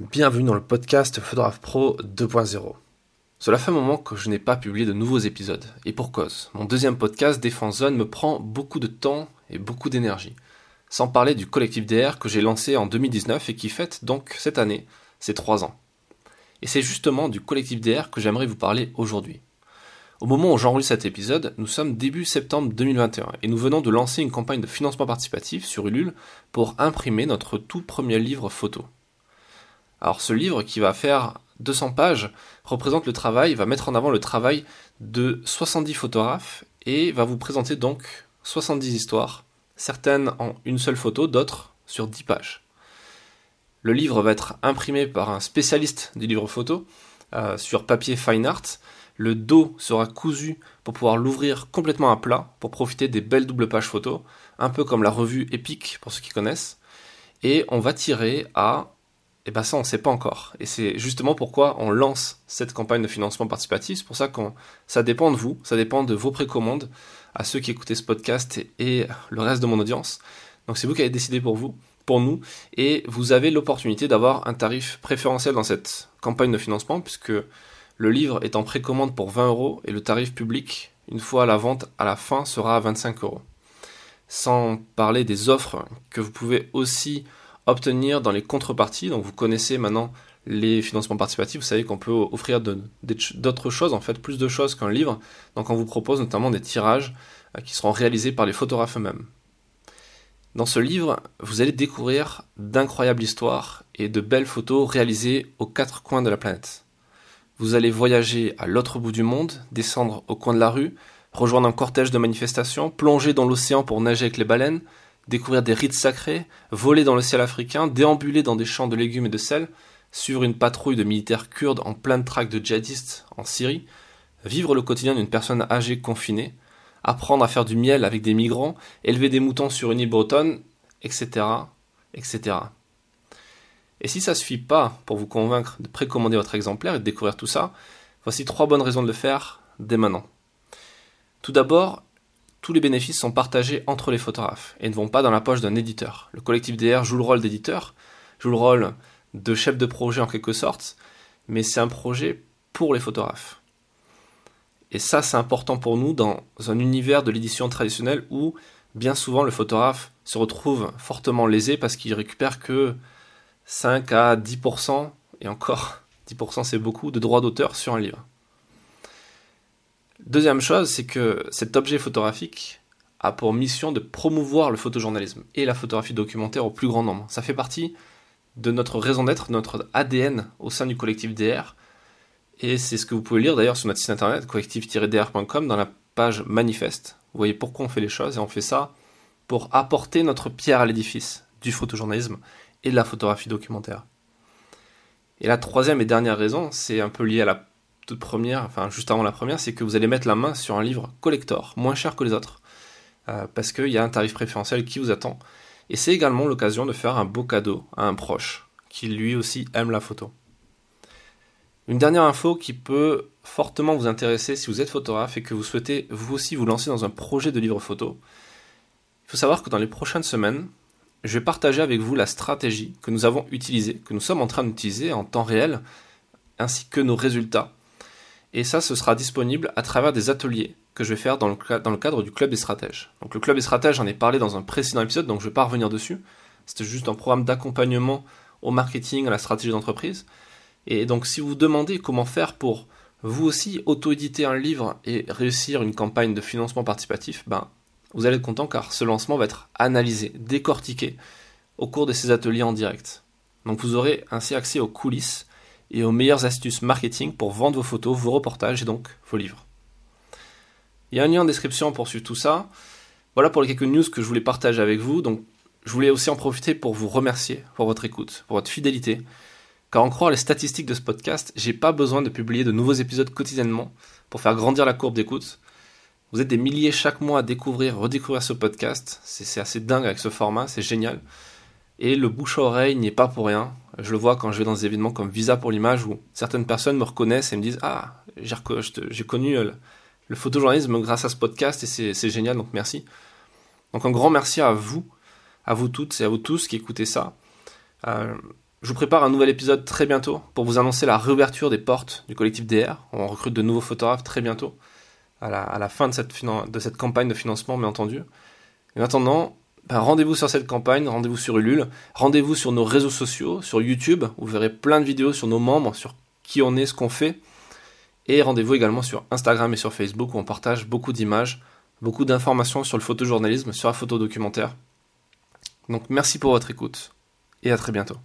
Bienvenue dans le podcast Photographe Pro 2.0. Cela fait un moment que je n'ai pas publié de nouveaux épisodes, et pour cause. Mon deuxième podcast, Défense Zone, me prend beaucoup de temps et beaucoup d'énergie. Sans parler du collectif DR que j'ai lancé en 2019 et qui fête donc cette année ses 3 ans. Et c'est justement du collectif DR que j'aimerais vous parler aujourd'hui. Au moment où j'enregistre cet épisode, nous sommes début septembre 2021 et nous venons de lancer une campagne de financement participatif sur Ulule pour imprimer notre tout premier livre photo. Alors ce livre qui va faire 200 pages représente le travail, va mettre en avant le travail de 70 photographes et va vous présenter donc 70 histoires, certaines en une seule photo, d'autres sur 10 pages. Le livre va être imprimé par un spécialiste du livre photo euh, sur papier fine art. Le dos sera cousu pour pouvoir l'ouvrir complètement à plat pour profiter des belles doubles pages photo, un peu comme la revue Epic pour ceux qui connaissent. Et on va tirer à eh bien ça, on ne sait pas encore. Et c'est justement pourquoi on lance cette campagne de financement participatif. C'est pour ça que ça dépend de vous, ça dépend de vos précommandes, à ceux qui écoutez ce podcast et, le reste de mon audience. Donc c'est vous qui avez décidé pour vous, pour nous, et vous avez l'opportunité d'avoir un tarif préférentiel dans cette campagne de financement, puisque le livre est en précommande pour 20 euros et le tarif public, une fois la vente à la fin, sera à 25 euros. Sans parler des offres que vous pouvez aussi obtenir dans les contreparties. Donc vous connaissez maintenant les financements participatifs, vous savez qu'on peut offrir d'autres choses, en fait plus de choses qu'un livre. Donc on vous propose notamment des tirages euh, qui seront réalisés par les photographes eux-mêmes. Dans ce livre, vous allez découvrir d'incroyables histoires et de belles photos réalisées aux quatre coins de la planète. Vous allez voyager à l'autre bout du monde, descendre au coin de la rue, rejoindre un cortège de manifestations, plonger dans l'océan pour nager avec les baleines, découvrir des rites sacrés, voler dans le ciel africain, déambuler dans des champs de légumes et de sel, suivre une patrouille de militaires kurdes en pleine traque de djihadistes en Syrie, vivre le quotidien d'une personne âgée confinée, apprendre à faire du miel avec des migrants, élever des moutons sur une île bretonne, etc., etc. Et si ça suffit pas pour vous convaincre de précommander votre exemplaire et de découvrir tout ça, voici trois bonnes raisons de le faire dès maintenant. Tout d'abord, tous les bénéfices sont partagés entre les photographes et ne vont pas dans la poche d'un éditeur. Le collectif DR joue le rôle d'éditeur, joue le rôle de chef de projet en quelque sorte, mais c'est un projet pour les photographes. Et ça, c'est important pour nous dans un univers de l'édition traditionnelle où bien souvent le photographe se retrouve fortement lésé parce qu'il récupère que 5 à 10%, et encore 10% c'est beaucoup, de droits d'auteur sur un livre. Deuxième chose, c'est que cet objet photographique a pour mission de promouvoir le photojournalisme et la photographie documentaire au plus grand nombre. Ça fait partie de notre raison d'être, notre ADN au sein du collectif DR. Et c'est ce que vous pouvez lire d'ailleurs sur notre site internet collectif-dr.com dans la page manifeste. Vous voyez pourquoi on fait les choses et on fait ça pour apporter notre pierre à l'édifice du photojournalisme et de la photographie documentaire. Et la troisième et dernière raison, c'est un peu lié à la première, enfin juste avant la première, c'est que vous allez mettre la main sur un livre collector, moins cher que les autres, euh, parce qu'il y a un tarif préférentiel qui vous attend. Et c'est également l'occasion de faire un beau cadeau à un proche, qui lui aussi aime la photo. Une dernière info qui peut fortement vous intéresser si vous êtes photographe et que vous souhaitez vous aussi vous lancer dans un projet de livre photo. Il faut savoir que dans les prochaines semaines, je vais partager avec vous la stratégie que nous avons utilisée, que nous sommes en train d'utiliser en temps réel, ainsi que nos résultats et ça, ce sera disponible à travers des ateliers que je vais faire dans le, cadre du Club des Stratèges. Donc le Club des Stratèges, j'en ai parlé dans un précédent épisode, donc je ne vais pas revenir dessus. C'était juste un programme d'accompagnement au marketing, à la stratégie d'entreprise. Et donc si vous vous demandez comment faire pour vous aussi auto-éditer un livre et réussir une campagne de financement participatif, ben, vous allez être content car ce lancement va être analysé, décortiqué au cours de ces ateliers en direct. Donc vous aurez ainsi accès aux coulisses et aux meilleures astuces marketing pour vendre vos photos, vos reportages et donc vos livres. Il y a un lien en description pour suivre tout ça. Voilà pour les quelques news que je voulais partager avec vous. Donc, je voulais aussi en profiter pour vous remercier pour votre écoute, pour votre fidélité. Car en croire les statistiques de ce podcast, j'ai pas besoin de publier de nouveaux épisodes quotidiennement pour faire grandir la courbe d'écoute. Vous êtes des milliers chaque mois à découvrir, redécouvrir ce podcast. C'est assez dingue avec ce format, c'est génial. Et le bouche à oreille n'y est pas pour rien. Je le vois quand je vais dans des événements comme Visa pour l'image où certaines personnes me reconnaissent et me disent Ah, j'ai connu euh, le photojournalisme grâce à ce podcast et c'est génial, donc merci. Donc un grand merci à vous, à vous toutes et à vous tous qui écoutez ça. Euh, Je vous prépare un nouvel épisode très bientôt pour vous annoncer la réouverture des portes du collectif DR. On recrute de nouveaux photographes très bientôt, à la, fin de cette, de cette campagne de financement, bien entendu. En attendant, ben, rendez-vous sur cette campagne, rendez-vous sur Ulule, rendez-vous sur nos réseaux sociaux, sur YouTube, vous verrez plein de vidéos sur nos membres, sur qui on est, ce qu'on fait. Et rendez-vous également sur Instagram et sur Facebook où on partage beaucoup d'images, beaucoup d'informations sur le photojournalisme, sur la photo documentaire. Donc merci pour votre écoute et à très bientôt.